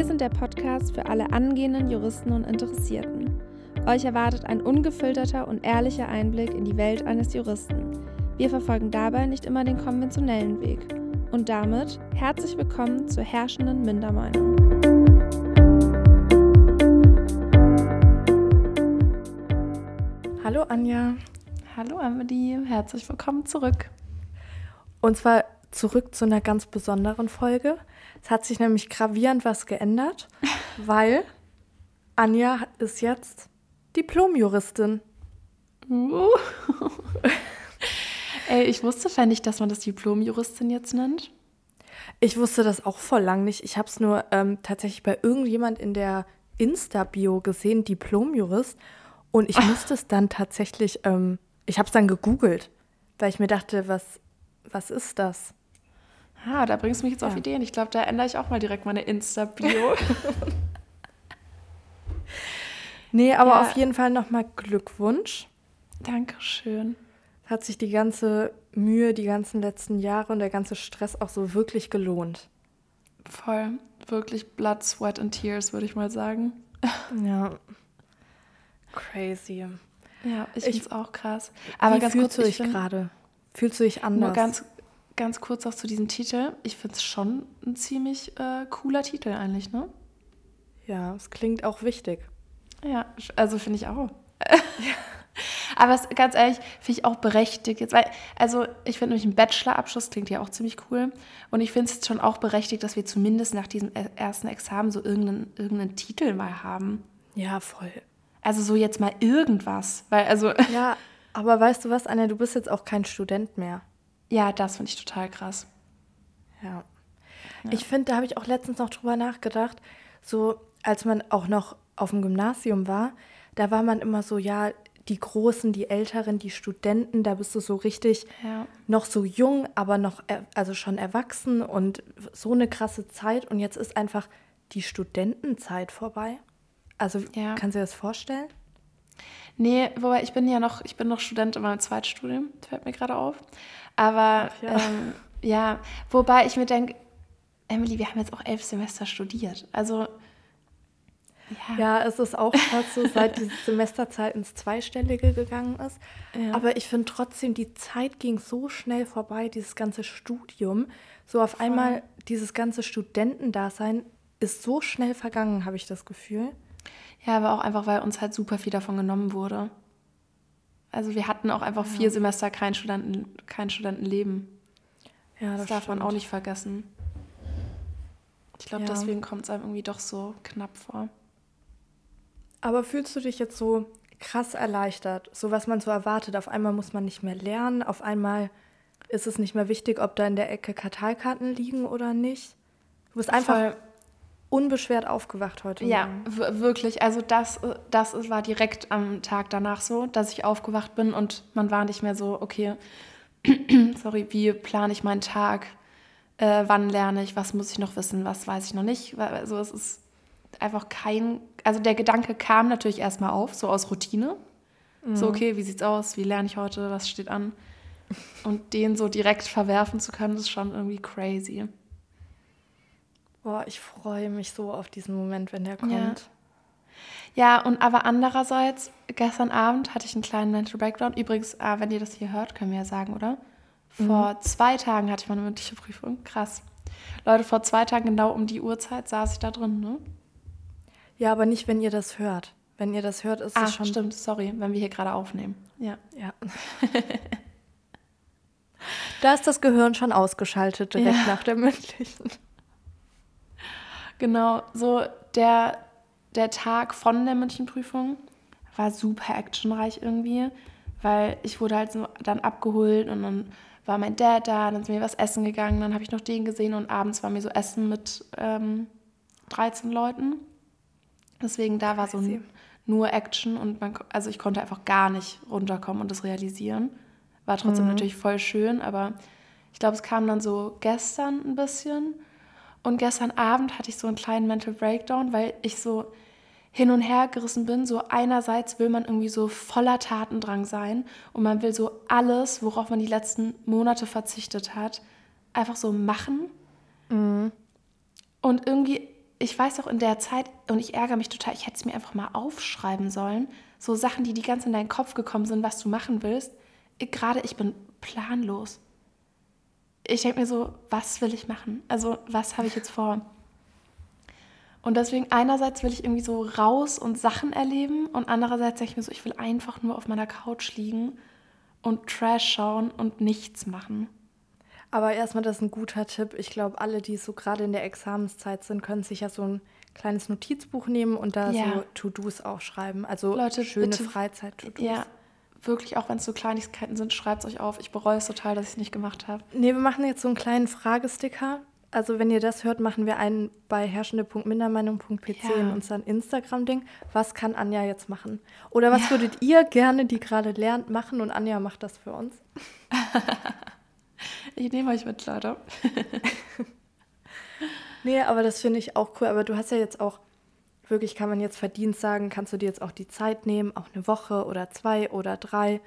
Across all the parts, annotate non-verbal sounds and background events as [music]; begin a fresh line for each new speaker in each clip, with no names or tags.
Wir sind der Podcast für alle angehenden Juristen und Interessierten. Euch erwartet ein ungefilterter und ehrlicher Einblick in die Welt eines Juristen. Wir verfolgen dabei nicht immer den konventionellen Weg. Und damit herzlich willkommen zur herrschenden Mindermeinung.
Hallo Anja.
Hallo Amelie, herzlich willkommen zurück.
Und zwar zurück zu einer ganz besonderen Folge. Es hat sich nämlich gravierend was geändert, [laughs] weil Anja ist jetzt Diplomjuristin.
Uh. [laughs] Ey, ich wusste fände ich, dass man das Diplomjuristin jetzt nennt.
Ich wusste das auch vor lang nicht. Ich habe es nur ähm, tatsächlich bei irgendjemand in der Insta-Bio gesehen, Diplomjurist. Und ich [laughs] musste es dann tatsächlich, ähm, ich habe es dann gegoogelt, weil ich mir dachte, was, was ist das?
Ah, da bringst du mich jetzt ja. auf Ideen. Ich glaube, da ändere ich auch mal direkt meine Insta-Bio. [laughs]
nee, aber ja. auf jeden Fall nochmal Glückwunsch.
Dankeschön.
Hat sich die ganze Mühe, die ganzen letzten Jahre und der ganze Stress auch so wirklich gelohnt.
Voll. Wirklich Blood, Sweat and Tears, würde ich mal sagen. [laughs]
Ja. Crazy.
Ja, ich finde es auch krass.
Aber Wie ganz fühlst kurz, du dich gerade? Fühlst du dich anders?
Nur ganz, ganz kurz auch zu diesem Titel. Ich finde es schon ein ziemlich äh, cooler Titel eigentlich, ne?
Ja, es klingt auch wichtig.
Ja, also finde ich auch. [laughs] Aber es, ganz ehrlich, finde ich auch berechtigt jetzt, weil, also ich finde nämlich ein Bachelorabschluss klingt ja auch ziemlich cool. Und ich finde es schon auch berechtigt, dass wir zumindest nach diesem ersten Examen so irgendeinen, irgendeinen Titel mal haben.
Ja, voll.
Also so jetzt mal irgendwas. Weil, also.
Ja, aber weißt du was, Anja, du bist jetzt auch kein Student mehr.
Ja, das finde ich total krass.
Ja. ja. Ich finde, da habe ich auch letztens noch drüber nachgedacht, so als man auch noch auf dem Gymnasium war, da war man immer so, ja, die Großen, die Älteren, die Studenten, da bist du so richtig ja. noch so jung, aber noch, also schon erwachsen und so eine krasse Zeit. Und jetzt ist einfach die Studentenzeit vorbei. Also ja. kannst du dir das vorstellen?
Nee, wobei ich bin ja noch, ich bin noch Student in meinem Zweitstudium, fällt mir gerade auf. Aber Ach, ja. Ähm, ja, wobei ich mir denke, Emily, wir haben jetzt auch elf Semester studiert. Also
ja. ja, es ist auch fast so, seit diese Semesterzeit ins Zweistellige gegangen ist. Ja. Aber ich finde trotzdem, die Zeit ging so schnell vorbei, dieses ganze Studium. So auf Voll. einmal, dieses ganze Studentendasein ist so schnell vergangen, habe ich das Gefühl.
Ja, aber auch einfach, weil uns halt super viel davon genommen wurde. Also wir hatten auch einfach ja. vier Semester kein, Studenten, kein Studentenleben. Ja, das, das darf man auch nicht vergessen. Ich glaube, ja. deswegen kommt es einem irgendwie doch so knapp vor.
Aber fühlst du dich jetzt so krass erleichtert, so was man so erwartet? Auf einmal muss man nicht mehr lernen, auf einmal ist es nicht mehr wichtig, ob da in der Ecke Karteikarten liegen oder nicht. Du bist einfach Voll unbeschwert aufgewacht heute.
Ja, wirklich. Also das, das war direkt am Tag danach so, dass ich aufgewacht bin und man war nicht mehr so, okay, [clears throat] sorry, wie plane ich meinen Tag? Äh, wann lerne ich? Was muss ich noch wissen? Was weiß ich noch nicht? Also es ist einfach kein, also der Gedanke kam natürlich erstmal auf, so aus Routine. Mhm. So, okay, wie sieht's aus? Wie lerne ich heute? Was steht an? Und den so direkt verwerfen zu können, ist schon irgendwie crazy.
Boah, ich freue mich so auf diesen Moment, wenn der kommt.
Ja. Ja, und aber andererseits, gestern Abend hatte ich einen kleinen Mental Breakdown. Übrigens, äh, wenn ihr das hier hört, können wir ja sagen, oder? Vor mhm. zwei Tagen hatte ich meine mündliche Prüfung. Krass. Leute, vor zwei Tagen genau um die Uhrzeit saß ich da drin, ne?
Ja, aber nicht, wenn ihr das hört. Wenn ihr das hört, ist
ah,
es schon.
stimmt, sorry, wenn wir hier gerade aufnehmen. Ja.
Ja. [laughs] da ist das Gehirn schon ausgeschaltet direkt ja. nach der mündlichen.
Genau, so der, der Tag von der Münchenprüfung war super actionreich irgendwie, weil ich wurde halt so dann abgeholt und dann war mein Dad da, dann sind wir was essen gegangen, dann habe ich noch den gesehen und abends war mir so Essen mit ähm, 13 Leuten. Deswegen da war so nur Action und man, also ich konnte einfach gar nicht runterkommen und das realisieren. War trotzdem mhm. natürlich voll schön, aber ich glaube, es kam dann so gestern ein bisschen und gestern Abend hatte ich so einen kleinen Mental Breakdown, weil ich so hin und her gerissen bin. So einerseits will man irgendwie so voller Tatendrang sein und man will so alles, worauf man die letzten Monate verzichtet hat, einfach so machen. Mhm. Und irgendwie ich weiß auch in der Zeit, und ich ärgere mich total, ich hätte es mir einfach mal aufschreiben sollen. So Sachen, die die ganz in deinen Kopf gekommen sind, was du machen willst. Gerade ich bin planlos. Ich denke mir so, was will ich machen? Also, was habe ich jetzt vor? Und deswegen einerseits will ich irgendwie so raus und Sachen erleben und andererseits denke ich mir so, ich will einfach nur auf meiner Couch liegen und Trash schauen und nichts machen.
Aber erstmal, das ist ein guter Tipp. Ich glaube, alle, die so gerade in der Examenszeit sind, können sich ja so ein kleines Notizbuch nehmen und da ja. so To-Dos aufschreiben. Also Leute, schöne Freizeit-To-Dos.
Ja, wirklich, auch wenn es so Kleinigkeiten sind, schreibt es euch auf. Ich bereue es total, dass ich es nicht gemacht habe.
Nee, wir machen jetzt so einen kleinen Fragesticker. Also wenn ihr das hört, machen wir einen bei herrschende.mindermeinung.pc ja. in unserem Instagram-Ding. Was kann Anja jetzt machen? Oder was ja. würdet ihr gerne, die gerade lernt, machen und Anja macht das für uns? [laughs]
ich nehme euch mit, Leute. [laughs]
nee, aber das finde ich auch cool. Aber du hast ja jetzt auch, wirklich kann man jetzt Verdienst sagen, kannst du dir jetzt auch die Zeit nehmen, auch eine Woche oder zwei oder drei.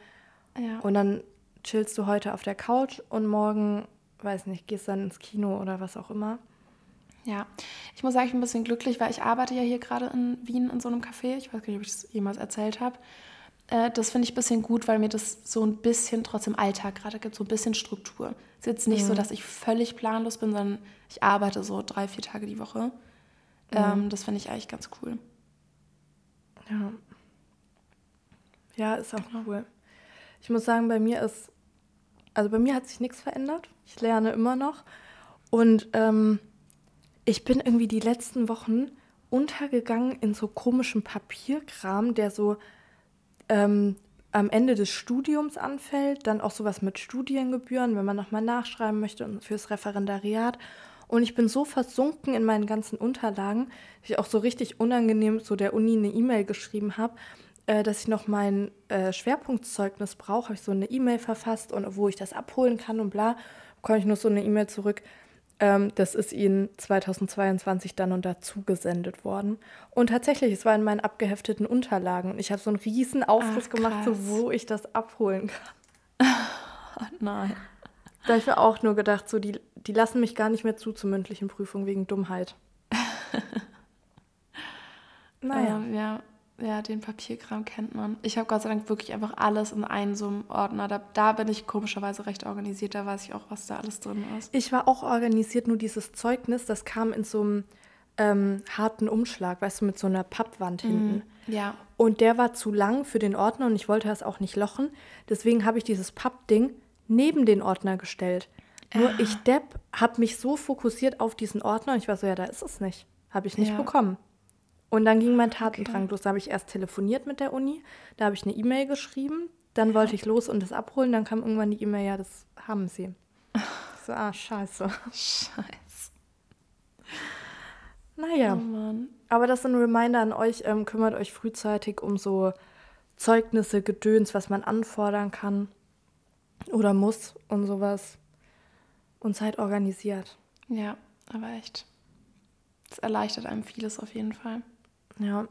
Ja. Und dann chillst du heute auf der Couch und morgen weiß nicht, gehst dann ins Kino oder was auch immer.
Ja, ich muss sagen, ich bin ein bisschen glücklich, weil ich arbeite ja hier gerade in Wien in so einem Café. Ich weiß gar nicht, ob ich das jemals erzählt habe. Äh, das finde ich ein bisschen gut, weil mir das so ein bisschen trotzdem Alltag gerade gibt, so ein bisschen Struktur. Es ist jetzt nicht mhm. so, dass ich völlig planlos bin, sondern ich arbeite so drei, vier Tage die Woche. Mhm. Ähm, das finde ich eigentlich ganz cool.
Ja. Ja, ist auch cool. Ich muss sagen, bei mir ist also bei mir hat sich nichts verändert. Ich lerne immer noch. Und ähm, ich bin irgendwie die letzten Wochen untergegangen in so komischem Papierkram, der so ähm, am Ende des Studiums anfällt. Dann auch sowas mit Studiengebühren, wenn man nochmal nachschreiben möchte und fürs Referendariat. Und ich bin so versunken in meinen ganzen Unterlagen, dass ich auch so richtig unangenehm so der Uni eine E-Mail geschrieben habe äh, dass ich noch mein äh, Schwerpunktzeugnis brauche, habe ich so eine E-Mail verfasst und wo ich das abholen kann und bla, bekomme ich nur so eine E-Mail zurück. Ähm, das ist Ihnen 2022 dann und dazu gesendet worden. Und tatsächlich, es war in meinen abgehefteten Unterlagen. Und ich habe so einen riesen Aufriss gemacht, so, wo ich das abholen kann. [laughs]
oh nein.
Da habe ich mir auch nur gedacht, so, die, die lassen mich gar nicht mehr zu zur mündlichen Prüfung wegen Dummheit. [laughs]
naja. Ähm, ja, ja, den Papierkram kennt man. Ich habe Gott sei Dank wirklich einfach alles in einem so einem Ordner. Da, da bin ich komischerweise recht organisiert. Da weiß ich auch, was da alles drin ist.
Ich war auch organisiert, nur dieses Zeugnis, das kam in so einem ähm, harten Umschlag, weißt du, mit so einer Pappwand mhm, hinten.
Mm, ja.
Und der war zu lang für den Ordner und ich wollte das auch nicht lochen. Deswegen habe ich dieses Pappding neben den Ordner gestellt. Nur ah. ich, Depp, habe mich so fokussiert auf diesen Ordner und ich war so, ja, da ist es nicht. Habe ich nicht ja. bekommen. Und dann ging mein Tatendrang okay. los. Da habe ich erst telefoniert mit der Uni, da habe ich eine E-Mail geschrieben, dann ja. wollte ich los und das abholen, dann kam irgendwann die E-Mail, ja, das haben sie. so, ah, scheiße.
Scheiße.
Naja. Oh Aber das ist ein Reminder an euch, ähm, kümmert euch frühzeitig um so Zeugnisse, Gedöns, was man anfordern kann oder muss und sowas. Und seid organisiert.
Ja, aber echt. Das erleichtert einem vieles auf jeden Fall.
Ja.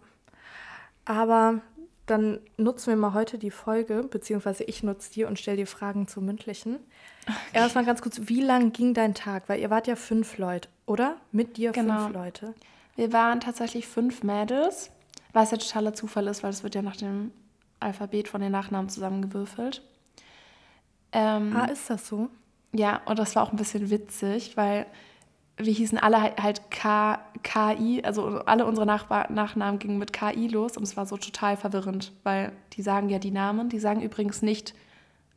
Aber dann nutzen wir mal heute die Folge, beziehungsweise ich nutze die und stelle dir Fragen zu mündlichen. Okay. Erstmal ganz kurz, wie lang ging dein Tag? Weil ihr wart ja fünf Leute, oder? Mit dir genau. fünf Leute.
Wir waren tatsächlich fünf Mädels, was ja totaler Zufall ist, weil es wird ja nach dem Alphabet von den Nachnamen zusammengewürfelt.
Ähm, ah, ist das so?
Ja, und das war auch ein bisschen witzig, weil wir hießen alle halt K, KI, also alle unsere Nach Nachnamen gingen mit KI los und es war so total verwirrend, weil die sagen ja die Namen, die sagen übrigens nicht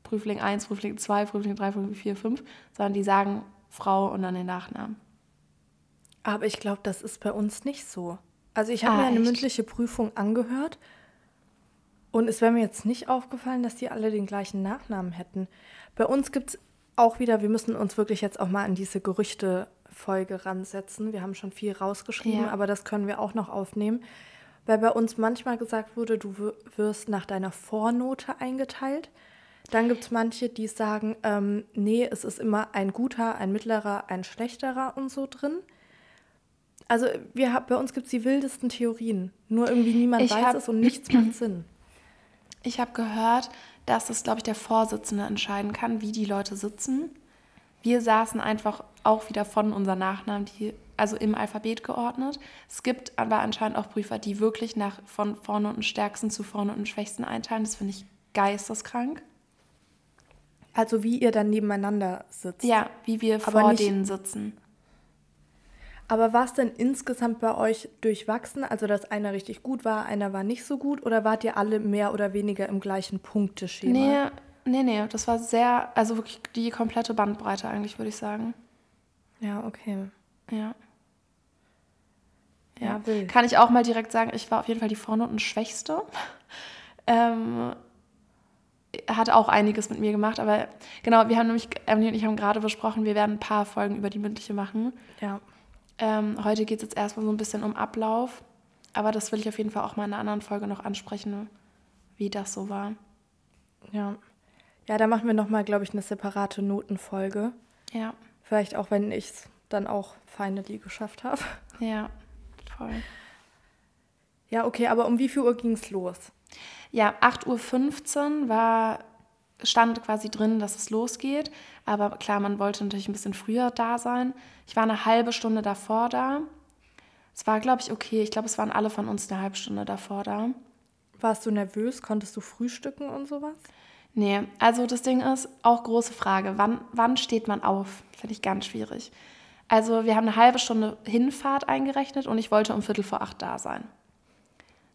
Prüfling 1, Prüfling 2, Prüfling 3, Prüfling 4, 5, sondern die sagen Frau und dann den Nachnamen.
Aber ich glaube, das ist bei uns nicht so. Also ich habe ah, mir eine echt? mündliche Prüfung angehört und es wäre mir jetzt nicht aufgefallen, dass die alle den gleichen Nachnamen hätten. Bei uns gibt es auch wieder, wir müssen uns wirklich jetzt auch mal an diese Gerüchte Folge ransetzen. Wir haben schon viel rausgeschrieben, ja. aber das können wir auch noch aufnehmen. Weil bei uns manchmal gesagt wurde, du wirst nach deiner Vornote eingeteilt. Dann gibt es manche, die sagen, ähm, nee, es ist immer ein guter, ein mittlerer, ein schlechterer und so drin. Also wir, bei uns gibt es die wildesten Theorien. Nur irgendwie niemand ich weiß hab, es und nichts macht Sinn.
Ich habe gehört, dass es, glaube ich, der Vorsitzende entscheiden kann, wie die Leute sitzen. Wir saßen einfach auch wieder von unseren Nachnamen, die also im Alphabet geordnet. Es gibt aber anscheinend auch Prüfer, die wirklich nach von vorne und stärksten zu vorne und schwächsten einteilen. Das finde ich geisteskrank.
Also wie ihr dann nebeneinander sitzt.
Ja, wie wir
Aber
vor denen sitzen.
Aber war es denn insgesamt bei euch durchwachsen? Also, dass einer richtig gut war, einer war nicht so gut? Oder wart ihr alle mehr oder weniger im gleichen Punkteschema?
Nee, nee, nee, das war sehr, also wirklich die komplette Bandbreite eigentlich, würde ich sagen.
Ja, okay.
Ja.
Ja, wild.
Kann ich auch mal direkt sagen, ich war auf jeden Fall die Vornoten schwächste. [laughs] Ähm, hat auch einiges mit mir gemacht, aber genau, wir haben nämlich, Emily und ich haben gerade besprochen, wir werden ein paar Folgen über die mündliche machen.
Ja.
Ähm, heute geht es jetzt erstmal so ein bisschen um Ablauf, aber das will ich auf jeden Fall auch mal in einer anderen Folge noch ansprechen, wie das so war.
Ja. Ja, da machen wir nochmal, glaube ich, eine separate Notenfolge.
Ja,
Vielleicht auch, wenn ich es dann auch finally geschafft habe.
ja, voll.
Ja, okay, aber um wie viel Uhr ging es los?
Ja, 8.15 Uhr war, stand quasi drin, dass es losgeht. Aber klar, man wollte natürlich ein bisschen früher da sein. Ich war eine halbe Stunde davor da. Es war, glaube ich, okay. Ich glaube, es waren alle von uns eine halbe Stunde davor da.
Warst du nervös? Konntest du frühstücken und sowas?
Nee, also das Ding ist, auch große Frage, wann, wann steht man auf? Finde ich ganz schwierig. Also wir haben eine halbe Stunde Hinfahrt eingerechnet und ich wollte um Viertel vor acht da sein.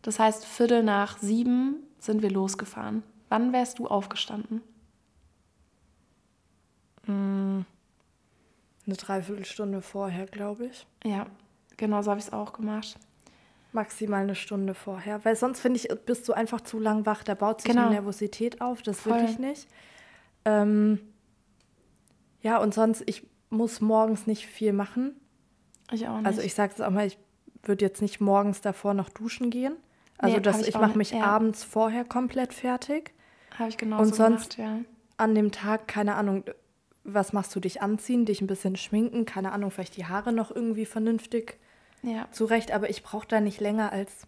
Das heißt, Viertel nach sieben sind wir losgefahren. Wann wärst du aufgestanden?
Eine Dreiviertelstunde vorher, glaube ich.
Ja, genau so habe ich es auch gemacht.
Maximal eine Stunde vorher. Weil sonst finde ich, bist du einfach zu lang wach. Da baut sich
Genau.
eine Nervosität auf. Das will
Voll.
ich nicht. Ähm, ja, und sonst, ich muss morgens nicht viel machen.
Ich auch nicht.
Also ich sage es auch mal, ich würde jetzt nicht morgens davor noch duschen gehen. Also
Nee,
dass
ich
ich, mache mich
ja.
abends vorher komplett fertig.
Habe ich genauso
und sonst-
gemacht, ja.
An dem Tag, keine Ahnung, was machst du dich anziehen, dich ein bisschen schminken, keine Ahnung, vielleicht die Haare noch irgendwie vernünftig
Ja,
zurecht, aber ich brauche da nicht länger als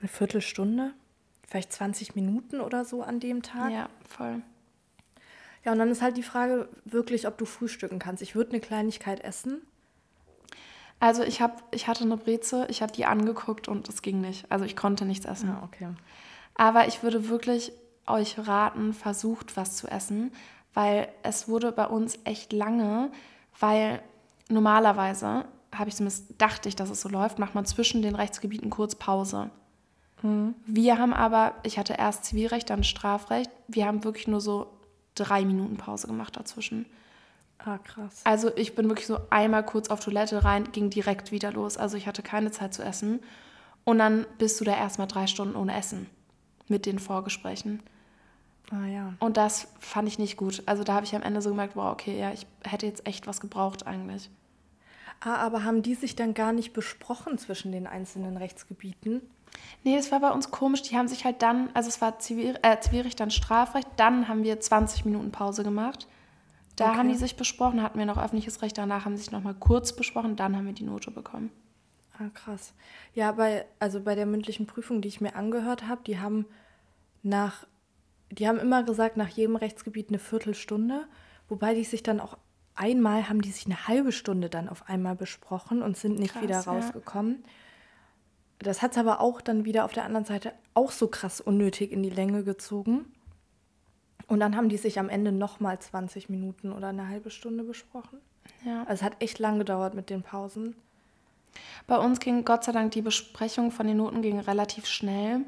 eine Viertelstunde, vielleicht 20 Minuten oder so an dem Tag.
ja, voll.
Ja, und dann ist halt die Frage wirklich, ob du frühstücken kannst. Ich würde eine Kleinigkeit essen.
Also ich, hab, ich hatte eine Breze, ich habe die angeguckt und es ging nicht. Also ich konnte nichts essen.
Ja, okay.
Aber ich würde wirklich euch raten, versucht was zu essen, weil es wurde bei uns echt lange, weil normalerweise, habe ich zumindest, dachte ich, dass es so läuft, macht man zwischen den Rechtsgebieten kurz Pause. Wir haben aber, ich hatte erst Zivilrecht, dann Strafrecht, wir haben wirklich nur so drei Minuten Pause gemacht dazwischen.
Ah, krass.
Also ich bin wirklich so einmal kurz auf Toilette rein, ging direkt wieder los. Also ich hatte keine Zeit zu essen. Und dann bist du da erstmal drei Stunden ohne Essen mit den Vorgesprächen.
Ah ja.
Und das fand ich nicht gut. Also da habe ich am Ende so gemerkt, wow, okay, ja, ich hätte jetzt echt was gebraucht eigentlich.
Ah, aber haben die sich dann gar nicht besprochen zwischen den einzelnen Rechtsgebieten?
Nee, es war bei uns komisch. Die haben sich halt dann, also es war Zivil, äh, Zivilrecht, dann Strafrecht, dann haben wir 20 Minuten Pause gemacht. Da
Okay.
haben die sich besprochen, hatten wir noch öffentliches Recht, danach haben sie sich nochmal kurz besprochen, dann haben wir die Note bekommen.
Ah, krass. Ja, bei, also bei der mündlichen Prüfung, die ich mir angehört habe, die haben nach, die haben immer gesagt, nach jedem Rechtsgebiet eine Viertelstunde, wobei die sich dann auch einmal haben die sich eine halbe Stunde dann auf einmal besprochen und sind nicht
Krass,
wieder
ja.
rausgekommen. Das hat es aber auch dann wieder auf der anderen Seite auch so krass unnötig in die Länge gezogen. Und dann haben die sich am Ende nochmal 20 Minuten oder eine halbe Stunde besprochen.
Ja.
Also es hat echt lang gedauert mit den Pausen.
Bei uns ging Gott sei Dank die Besprechung von den Noten ging relativ schnell.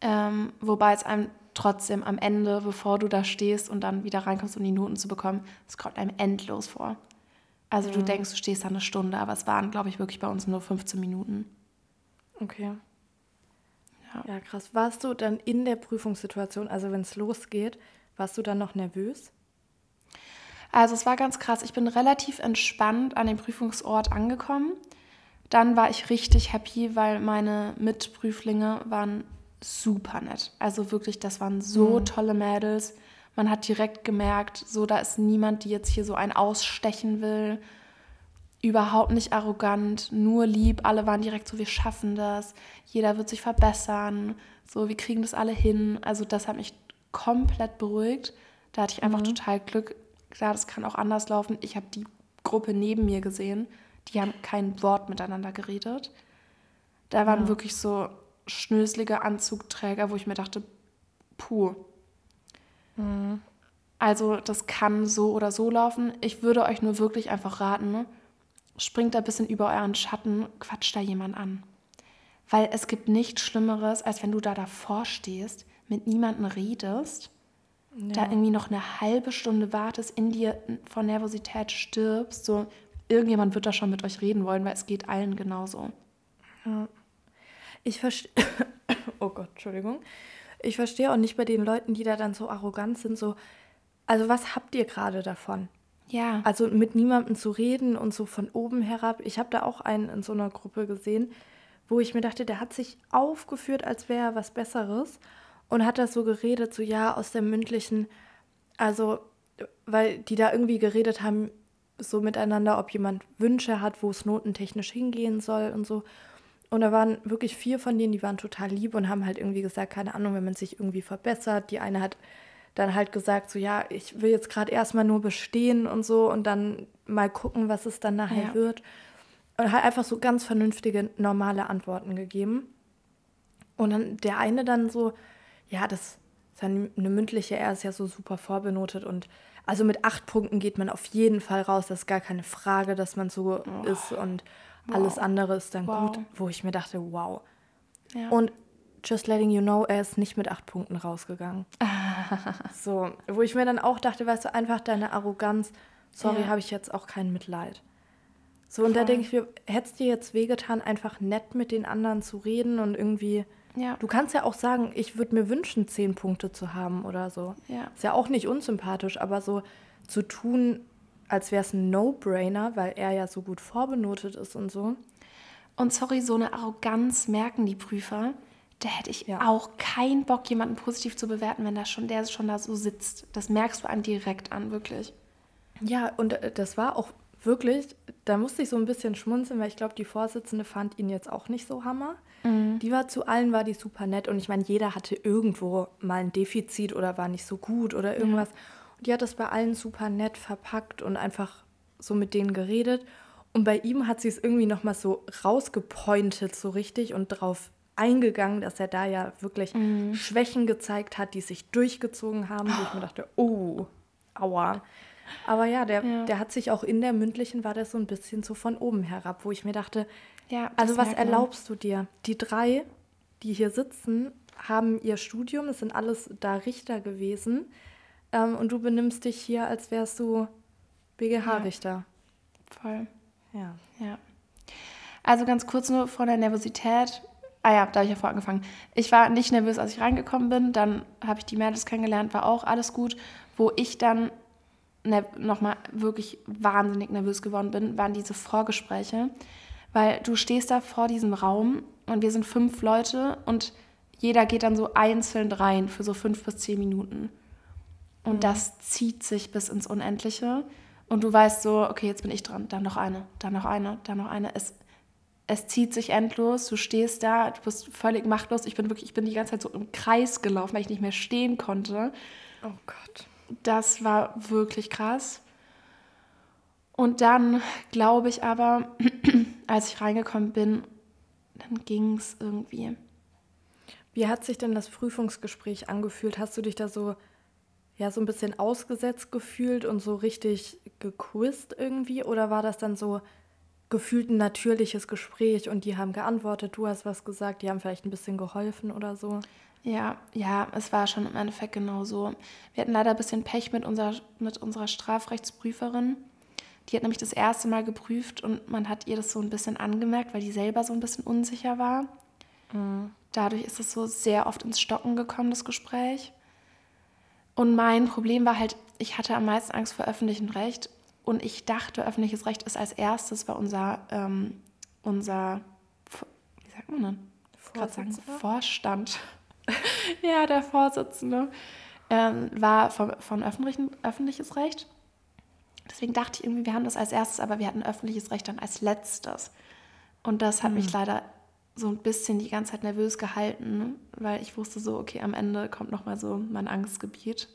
Ähm, wobei es einem trotzdem am Ende, bevor du da stehst und dann wieder reinkommst, um die Noten zu bekommen, es kommt einem endlos vor. Also du denkst, du stehst da eine Stunde, aber es waren, glaube ich, wirklich bei uns nur 15 Minuten.
Okay.
Ja.
Ja, krass. Warst du dann in der Prüfungssituation, also wenn es losgeht, warst du dann noch nervös?
Also es war ganz krass. Ich bin relativ entspannt an dem Prüfungsort angekommen. Dann war ich richtig happy, weil meine Mitprüflinge waren super nett. Also wirklich, das waren so tolle Mädels. Man hat direkt gemerkt, so da ist niemand, die jetzt hier so einen ausstechen will. Überhaupt nicht arrogant, nur lieb. Alle waren direkt so, wir schaffen das. Jeder wird sich verbessern. So, wir kriegen das alle hin. Also das hat mich komplett beruhigt. Da hatte ich einfach total Glück. Klar, das kann auch anders laufen. Ich habe die Gruppe neben mir gesehen, die haben kein Wort miteinander geredet. Da waren ja. wirklich so schnöselige Anzugträger, wo ich mir dachte, puh. Mhm. Also das kann so oder so laufen. Ich würde euch nur wirklich einfach raten, springt da ein bisschen über euren Schatten, quatscht da jemand an. Weil es gibt nichts Schlimmeres, als wenn du da davor stehst, mit niemandem redest, ja. da irgendwie noch eine halbe Stunde wartest, in dir vor Nervosität stirbst. So, irgendjemand wird da schon mit euch reden wollen, weil es geht allen genauso.
Ja. Ich verstehe. [coughs] oh Gott, Entschuldigung. Ich verstehe auch nicht bei den Leuten, die da dann so arrogant sind, so, also was habt ihr gerade davon? Ja. Also mit niemandem zu reden und so von oben herab. Ich habe da auch einen in so einer Gruppe gesehen, wo ich mir dachte, der hat sich aufgeführt, als wäre er was Besseres und hat das so geredet, so ja, aus der mündlichen, also, weil die da irgendwie geredet haben, so miteinander, ob jemand Wünsche hat, wo es notentechnisch hingehen soll und so. Und da waren wirklich vier von denen, die waren total lieb und haben halt irgendwie gesagt, keine Ahnung, wenn man sich irgendwie verbessert. Die eine hat dann halt gesagt, so ja, ich will jetzt gerade erstmal nur bestehen und so und dann mal gucken, was es dann nachher ja. wird. Und halt einfach so ganz vernünftige, normale Antworten gegeben. Und dann der eine dann so, ja, das ist eine mündliche, er ist ja so super vorbenotet und also mit acht Punkten geht man auf jeden Fall raus. Das ist gar keine Frage, dass man so oh. ist und wow. alles andere ist dann wow. gut, wo ich mir dachte, wow. Ja. Und just letting you know, er ist nicht mit acht Punkten rausgegangen. [laughs] so, wo ich mir dann auch dachte, weißt du, einfach deine Arroganz, sorry, ja. habe ich jetzt auch kein Mitleid. So, und Voll. da denke ich mir, hätte es dir jetzt wehgetan, einfach nett mit den anderen zu reden und irgendwie. Ja. Du kannst ja auch sagen, ich würde mir wünschen, zehn Punkte zu haben oder so. Ja. Ist ja auch nicht unsympathisch, aber so zu tun, als wäre es ein No-Brainer, weil er ja so gut vorbenotet ist und so.
Und sorry, so eine Arroganz merken die Prüfer. Da hätte ich ja. auch keinen Bock, jemanden positiv zu bewerten, wenn das schon, der schon da so sitzt. Das merkst du an direkt an, wirklich.
Ja, und äh, das war auch wirklich, da musste ich so ein bisschen schmunzeln, weil ich glaube, die Vorsitzende fand ihn jetzt auch nicht so hammer. Mhm. Die war zu allen, war die super nett. Und ich meine, jeder hatte irgendwo mal ein Defizit oder war nicht so gut oder irgendwas. Ja. Die hat das bei allen super nett verpackt und einfach so mit denen geredet. Und bei ihm hat sie es irgendwie nochmal so rausgepointet, so richtig und drauf eingegangen, dass er da ja wirklich mhm. Schwächen gezeigt hat, die sich durchgezogen haben, wo ich mir dachte, oh, aua. Aber ja der, ja. der hat sich auch in der mündlichen, war das so ein bisschen so von oben herab, wo ich mir dachte, ja, also was erlaubst du dir? Die drei, die hier sitzen, haben ihr Studium, es sind alles da Richter gewesen. Ähm, und du benimmst dich hier, als wärst du BGH-Richter. Ja. Voll.
Ja. Ja. Also ganz kurz nur von der Nervosität. Ah ja, da habe ich ja vor angefangen. Ich war nicht nervös, als ich reingekommen bin. Dann habe ich die Mädels kennengelernt, war auch alles gut. Wo ich dann nochmal wirklich wahnsinnig nervös geworden bin, waren diese Vorgespräche. Weil du stehst da vor diesem Raum und wir sind fünf Leute und jeder geht dann so einzeln rein für so fünf bis zehn Minuten. Und mhm. das zieht sich bis ins Unendliche. Und du weißt so, okay, jetzt bin ich dran, dann noch eine, dann noch eine, dann noch eine. Es, es zieht sich endlos, du stehst da, du bist völlig machtlos. Ich bin wirklich, ich bin die ganze Zeit so im Kreis gelaufen, weil ich nicht mehr stehen konnte.
Oh Gott.
Das war wirklich krass. Und dann glaube ich aber, [clears throat] als ich reingekommen bin, dann ging es irgendwie.
Wie hat sich denn das Prüfungsgespräch angefühlt? Hast du dich da so, ja, so ein bisschen ausgesetzt gefühlt und so richtig gequizt irgendwie? Oder war das dann so, gefühlt ein natürliches Gespräch und die haben geantwortet, du hast was gesagt, die haben vielleicht ein bisschen geholfen oder so.
Ja, ja, es war schon im Endeffekt genau so. Wir hatten leider ein bisschen Pech mit unserer, mit unserer Strafrechtsprüferin. Die hat nämlich das erste Mal geprüft und man hat ihr das so ein bisschen angemerkt, weil die selber so ein bisschen unsicher war. Mhm. Dadurch ist es so sehr oft ins Stocken gekommen, das Gespräch. Und mein Problem war halt, ich hatte am meisten Angst vor öffentlichem Recht und ich dachte, öffentliches Recht ist als erstes bei unser, ähm, unser wie sagt man denn? Sagen, Vorstand. [laughs] ja, der Vorsitzende ähm, war von, von öffentlichen, öffentliches Recht. Deswegen dachte ich irgendwie, wir haben das als erstes, aber wir hatten öffentliches Recht dann als letztes. Und das hat mhm. mich leider so ein bisschen die ganze Zeit nervös gehalten, weil ich wusste so, okay, am Ende kommt nochmal so mein Angstgebiet.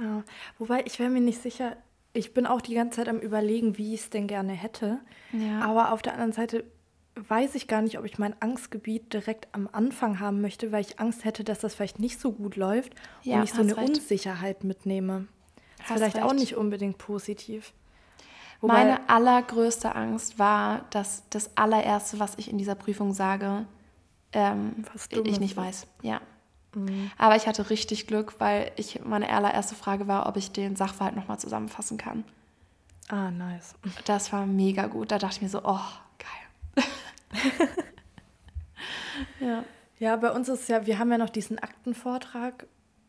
Ja. Wobei, ich wäre mir nicht sicher, ich bin auch die ganze Zeit am Überlegen, wie ich es denn gerne hätte.
Ja.
Aber auf der anderen Seite weiß ich gar nicht, ob ich mein Angstgebiet direkt am Anfang haben möchte, weil ich Angst hätte, dass das vielleicht nicht so gut läuft
Ja,
und ich so eine
recht.
Auch mitnehme. Das ist vielleicht auch
recht.
nicht unbedingt positiv.
Meine allergrößte Angst war, dass das allererste, was ich in dieser Prüfung sage, ähm, ich nicht weiß. Ja. Aber ich hatte richtig Glück, weil ich meine allererste Frage war, ob ich den Sachverhalt nochmal zusammenfassen kann.
Ah, nice.
Das war mega gut. Da dachte ich mir so, oh, geil. [laughs] ja.
Ja, bei uns ist ja, wir haben ja noch diesen Aktenvortrag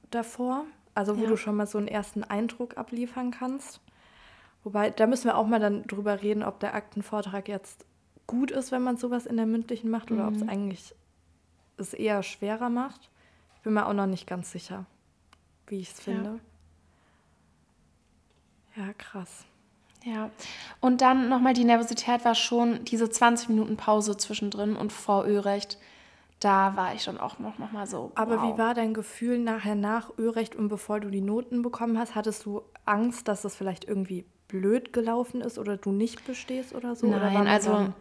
davor, also wo
Ja.
du schon mal so einen ersten Eindruck abliefern kannst. Wobei, da müssen wir auch mal dann drüber reden, ob der Aktenvortrag jetzt gut ist, wenn man sowas in der mündlichen macht, oder ob es eigentlich es eher schwerer macht. Ich bin mir auch noch nicht ganz sicher, wie ich es finde. Ja, krass.
Ja. Und dann nochmal die Nervosität war schon diese 20 Minuten Pause zwischendrin und Frau Örecht, da war ich schon auch noch, noch mal so.
Aber
wow.
wie war dein Gefühl nachher nach Örecht und bevor du die Noten bekommen hast? Hattest du Angst, dass es vielleicht irgendwie blöd gelaufen ist oder du nicht bestehst oder so? oder
Nein,
man
also-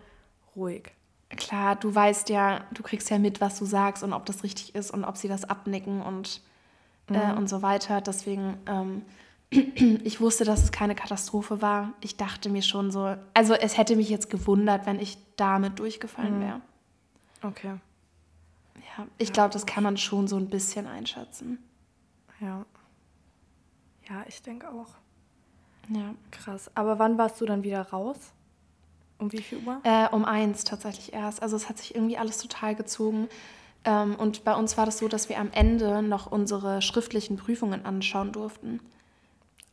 ruhig.
Klar, du weißt ja, du kriegst ja mit, was du sagst und ob das richtig ist und ob sie das abnicken und, äh, und so weiter. Deswegen, ähm, [clears throat] ich wusste, dass es keine Katastrophe war. Ich dachte mir schon so, also es hätte mich jetzt gewundert, wenn ich damit durchgefallen wäre.
Okay,
Ja, ich glaube, das kann man schon so ein bisschen einschätzen.
ja. Ja, ich denke auch.
Ja.
Krass. Aber wann warst du dann wieder raus? Um wie viel Uhr?
Äh, um eins tatsächlich erst. Also es hat sich irgendwie alles total gezogen. Ähm, und bei uns war das so, dass wir am Ende noch unsere schriftlichen Prüfungen anschauen durften.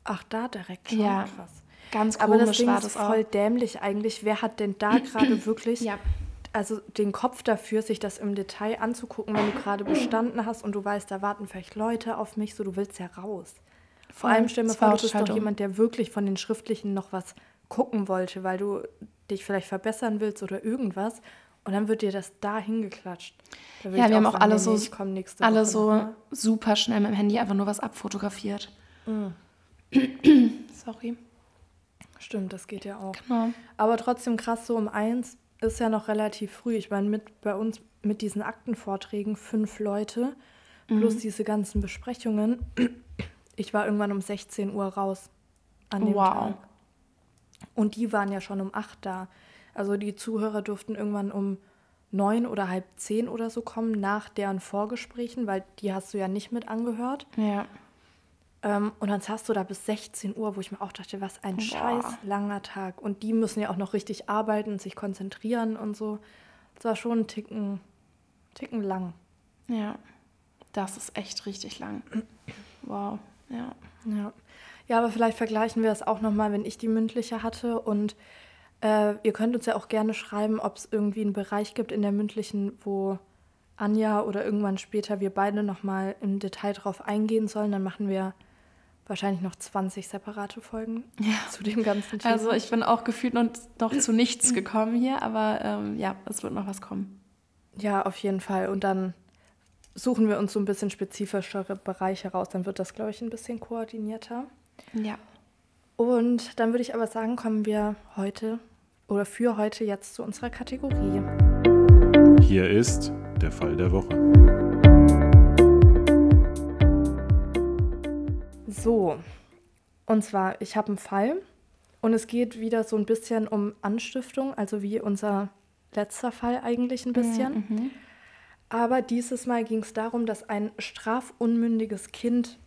Ach, da direkt schon.
Ja.
Krass.
Ganz
Aber das
komisch
Ding
war
ist
das
voll
auch.
dämlich eigentlich. Wer hat denn da gerade [clears throat] wirklich
Ja.
also den Kopf dafür, sich das im Detail anzugucken, wenn du gerade bestanden hast und du weißt, da warten vielleicht Leute auf mich, so du willst ja raus. Vor allem stell dir mal
Das
vor, du bist doch jemand, der wirklich von den Schriftlichen noch was gucken wollte, weil du dich vielleicht verbessern willst oder irgendwas. Und dann wird dir das da hingeklatscht. Da
Ja, wir haben auch alle so, alle so super schnell mit dem Handy einfach nur was abfotografiert.
Mm. [clears throat]
Sorry.
Stimmt, das geht ja auch.
Genau.
Aber trotzdem krass, so um eins ist ja noch relativ früh. Ich meine, mit bei uns mit diesen Aktenvorträgen fünf Leute plus diese ganzen Besprechungen. Ich war irgendwann um 16 Uhr raus an dem
Wow.
Tag. Und die waren ja schon um acht da. Also die Zuhörer durften irgendwann um neun oder halb zehn oder so kommen nach deren Vorgesprächen, weil die hast du ja nicht mit angehört.
Ja.
Ähm, und dann saßt du da bis 16 Uhr, wo ich mir auch dachte, was ein
Boah.
scheiß langer Tag. Und die müssen ja auch noch richtig arbeiten und sich konzentrieren und so. Das war schon ein Ticken, Ticken lang.
Ja. Das ist echt richtig lang. Wow. Ja.
Ja. ja, aber vielleicht vergleichen wir das auch nochmal, wenn ich die mündliche hatte. Und äh, ihr könnt uns ja auch gerne schreiben, ob es irgendwie einen Bereich gibt in der mündlichen, wo Anja oder irgendwann später wir beide nochmal im Detail drauf eingehen sollen. Dann machen wir wahrscheinlich noch 20 separate Folgen [laughs] zu dem ganzen Thema.
Also ich bin auch gefühlt noch, noch zu nichts [clears throat] gekommen hier, aber ähm, ja, es wird noch was kommen.
Ja, auf jeden Fall. Und dann suchen wir uns so ein bisschen spezifischere Bereiche raus. Dann wird das, glaube ich, ein bisschen koordinierter.
Ja.
Und dann würde ich aber sagen, kommen wir heute oder für heute jetzt zu unserer Kategorie.
Hier ist der Fall der Woche.
So, und zwar, ich habe einen Fall und es geht wieder so ein bisschen um Anstiftung, also wie unser letzter Fall eigentlich ein bisschen. Aber dieses Mal ging es darum, dass ein strafunmündiges Kind,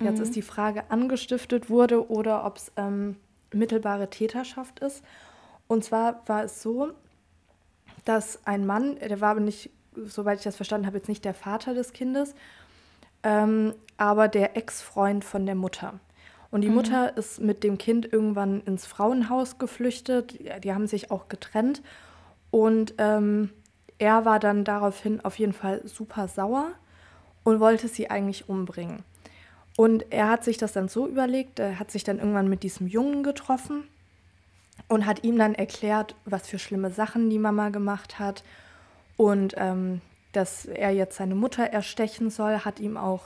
jetzt ist die Frage, angestiftet wurde oder ob es ähm, mittelbare Täterschaft ist. Und zwar war es so, dass ein Mann, der war aber nicht, soweit ich das verstanden habe, jetzt nicht der Vater des Kindes, ähm, aber der Ex-Freund von der Mutter. Und die Mutter ist mit dem Kind irgendwann ins Frauenhaus geflüchtet. Die, die haben sich auch getrennt. Und ähm, er war dann daraufhin auf jeden Fall super sauer und wollte sie eigentlich umbringen. Und er hat sich das dann so überlegt, er hat sich dann irgendwann mit diesem Jungen getroffen und hat ihm dann erklärt, was für schlimme Sachen die Mama gemacht hat und ähm, dass er jetzt seine Mutter erstechen soll, hat ihm auch,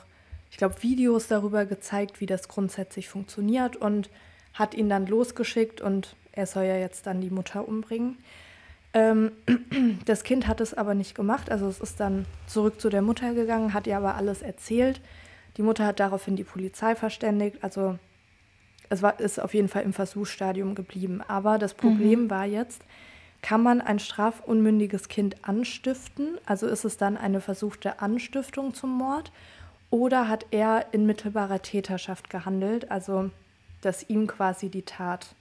ich glaube, Videos darüber gezeigt, wie das grundsätzlich funktioniert und hat ihn dann losgeschickt und er soll ja jetzt dann die Mutter umbringen. Ähm, [clears throat] das Kind hat es aber nicht gemacht, also es ist dann zurück zu der Mutter gegangen, hat ihr aber alles erzählt. Die Mutter hat daraufhin die Polizei verständigt, also es war, ist auf jeden Fall im Versuchsstadium geblieben. Aber das Problem mhm. war jetzt, kann man ein strafunmündiges Kind anstiften? Also ist es dann eine versuchte Anstiftung zum Mord? Oder hat er in mittelbarer Täterschaft gehandelt? Also, dass ihm quasi die Tat,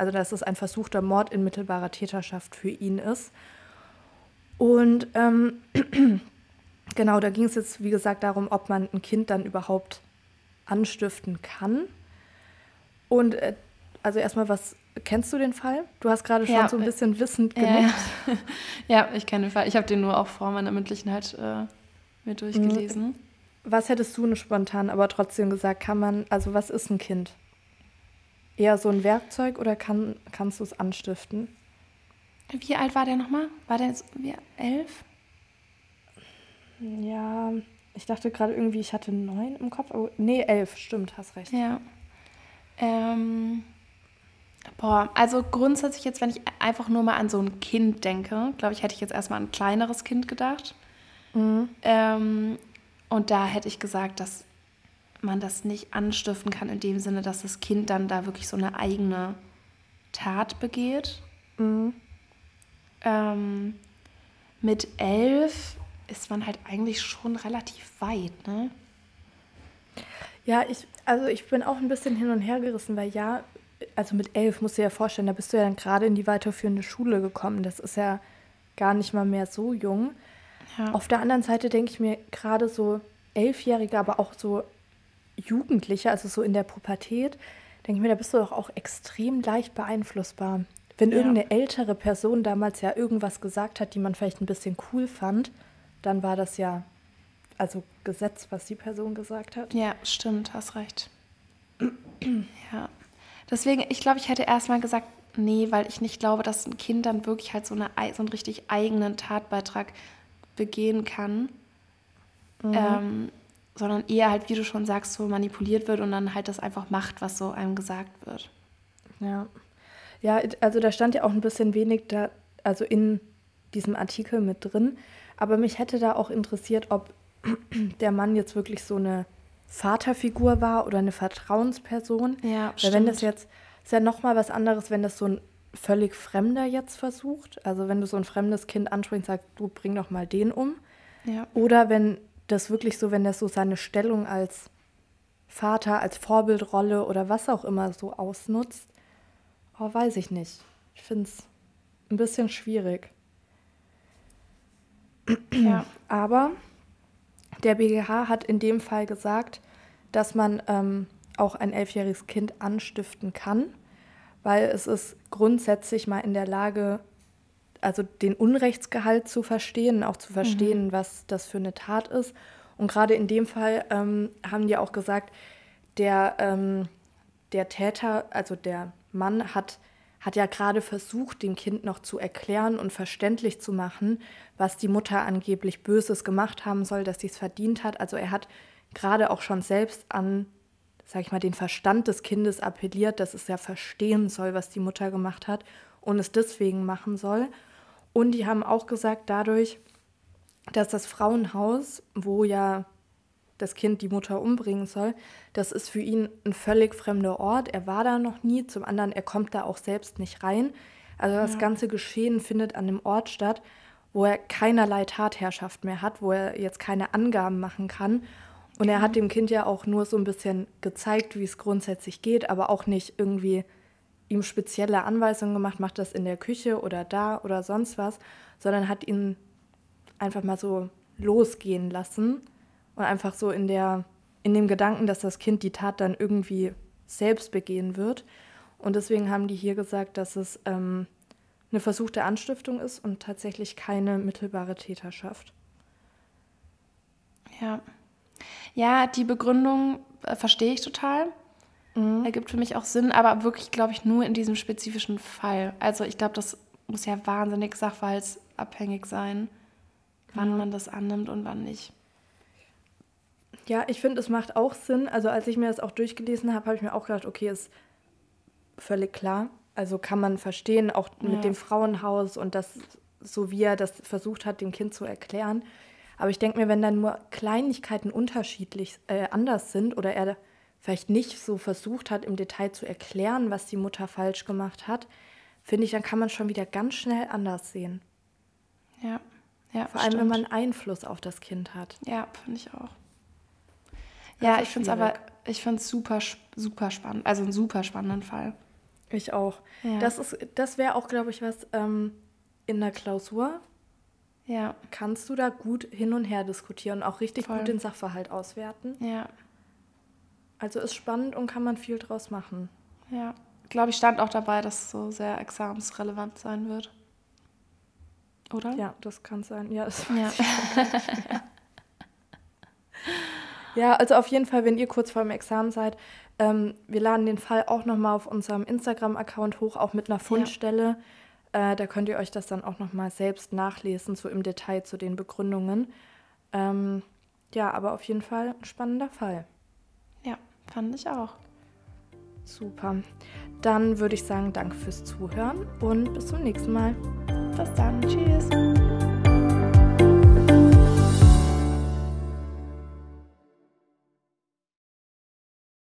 also dass es ein versuchter Mord in mittelbarer Täterschaft für ihn ist. Und ähm, [clears throat] genau, da ging es jetzt, wie gesagt, darum, ob man ein Kind dann überhaupt anstiften kann. Und äh, also erstmal, was kennst du den Fall? Du hast gerade schon ja, so ein bisschen wissend
genickt. Ja, [laughs] ja. ich kenne den Fall. Ich habe den nur auch vor meiner mündlichen halt äh, mir durchgelesen. Mhm.
Was hättest du spontan aber trotzdem gesagt, kann man, also was ist ein Kind? Eher so ein Werkzeug oder kann, kannst du es anstiften?
Wie alt war der nochmal? War der so, wie, elf?
Ja, ich dachte gerade irgendwie, ich hatte neun im Kopf. Aber, nee, elf, stimmt, hast recht.
Ja. Ähm, boah, also grundsätzlich jetzt, wenn ich einfach nur mal an so ein Kind denke, glaube ich, hätte ich jetzt erstmal an ein kleineres Kind gedacht. Mhm. Ähm, und da hätte ich gesagt, dass man das nicht anstiften kann in dem Sinne, dass das Kind dann da wirklich so eine eigene Tat begeht. Mhm. Ähm, mit elf ist man halt eigentlich schon relativ weit, ne?
Ja, ich, also ich bin auch ein bisschen hin und her gerissen, weil ja, also mit elf musst du dir ja vorstellen, da bist du ja dann gerade in die weiterführende Schule gekommen. Das ist ja gar nicht mal mehr so jung. Ja. Auf der anderen Seite denke ich mir gerade so Elfjährige, aber auch so Jugendliche, also so in der Pubertät, denke ich mir, da bist du doch auch extrem leicht beeinflussbar. Wenn ja. irgendeine ältere Person damals ja irgendwas gesagt hat, die man vielleicht ein bisschen cool fand, dann war das ja also Gesetz, was die Person gesagt hat.
Ja, stimmt, hast recht. ja. Deswegen, ich glaube, ich hätte erstmal gesagt, nee, weil ich nicht glaube, dass ein Kind dann wirklich halt so, eine, so einen richtig eigenen Tatbeitrag begehen kann. Mhm. Ähm, sondern eher halt, wie du schon sagst, so manipuliert wird und dann halt das einfach macht, was so einem gesagt wird.
Ja. Ja, also da stand ja auch ein bisschen wenig da, also in diesem Artikel mit drin. Aber mich hätte da auch interessiert, ob [clears throat] der Mann jetzt wirklich so eine Vaterfigur war oder eine Vertrauensperson.
Ja,
Weil wenn das jetzt, ist ja nochmal was anderes, wenn das so ein völlig Fremder jetzt versucht. Also wenn du so ein fremdes Kind ansprichst und sagst, du bring doch mal den um.
Ja.
Oder wenn das wirklich so, wenn das so seine Stellung als Vater, als Vorbildrolle oder was auch immer so ausnutzt. Oh, weiß ich nicht. Ich finde es ein bisschen schwierig.
Ja.
Aber der BGH hat in dem Fall gesagt, dass man ähm, auch ein elfjähriges Kind anstiften kann, weil es ist grundsätzlich mal in der Lage, also den Unrechtsgehalt zu verstehen, auch zu verstehen, mhm. was das für eine Tat ist. Und gerade in dem Fall ähm, haben die auch gesagt, der, ähm, der Täter, also der Mann, hat, hat ja gerade versucht, dem Kind noch zu erklären und verständlich zu machen, was die Mutter angeblich Böses gemacht haben soll, dass sie es verdient hat. Also er hat gerade auch schon selbst an, sag ich mal, den Verstand des Kindes appelliert, dass es ja verstehen soll, was die Mutter gemacht hat und es deswegen machen soll. Und die haben auch gesagt, dadurch, dass das Frauenhaus, wo ja das Kind die Mutter umbringen soll, das ist für ihn ein völlig fremder Ort. Er war da noch nie. Zum anderen, er kommt da auch selbst nicht rein. Also das ja. ganze Geschehen findet an einem Ort statt, wo er keinerlei Tatherrschaft mehr hat, wo er jetzt keine Angaben machen kann. Und er hat dem Kind ja auch nur so ein bisschen gezeigt, wie es grundsätzlich geht, aber auch nicht irgendwie ihm spezielle Anweisungen gemacht, macht das in der Küche oder da oder sonst was, sondern hat ihn einfach mal so losgehen lassen und einfach so in der in dem Gedanken, dass das Kind die Tat dann irgendwie selbst begehen wird. Und deswegen haben die hier gesagt, dass es ähm, eine versuchte Anstiftung ist und tatsächlich keine mittelbare Täterschaft.
Ja. Ja, die Begründung äh, verstehe ich total. Mhm. Ergibt für mich auch Sinn, aber wirklich, glaube ich, nur in diesem spezifischen Fall. Also ich glaube, das muss ja wahnsinnig sachverhaltsabhängig sein, wann ja. man das annimmt und wann nicht.
Ja, ich finde, es macht auch Sinn. Also als ich mir das auch durchgelesen habe, habe ich mir auch gedacht, okay, es völlig klar. Also kann man verstehen, auch mit
Ja.
dem Frauenhaus und das, so wie er das versucht hat, dem Kind zu erklären. Aber ich denke mir, wenn dann nur Kleinigkeiten unterschiedlich äh, anders sind oder er vielleicht nicht so versucht hat, im Detail zu erklären, was die Mutter falsch gemacht hat, finde ich, dann kann man schon wieder ganz schnell anders sehen.
Ja. Ja,
Vor allem, wenn
stimmt.
man Einfluss auf das Kind hat.
Ja, finde ich auch.
Das
Ja, ich finde es aber, ich finde es super, super spannend. Also einen super spannenden Fall.
Ich auch.
Ja.
Das, ist- das wäre auch, glaube ich, was ähm, in der Klausur
Ja,
kannst du da gut hin und her diskutieren und auch richtig
Voll.
gut den Sachverhalt auswerten.
ja,
Also ist spannend und kann man viel draus machen.
ja. Glaube ich, stand auch dabei, dass es so sehr examensrelevant sein wird. Oder?
Ja, das kann sein. Ja, das
Ja. [laughs]
Ja, also auf jeden Fall, wenn ihr kurz vor dem Examen seid, ähm, wir laden den Fall auch nochmal auf unserem Instagram-Account hoch, auch mit einer Fundstelle. Äh, da könnt ihr euch das dann auch nochmal selbst nachlesen, so im Detail zu den Begründungen. Ähm, ja, aber auf jeden Fall ein spannender Fall.
Fand ich auch.
Super. Dann würde ich sagen, danke fürs Zuhören und bis zum nächsten Mal.
Bis dann. Tschüss.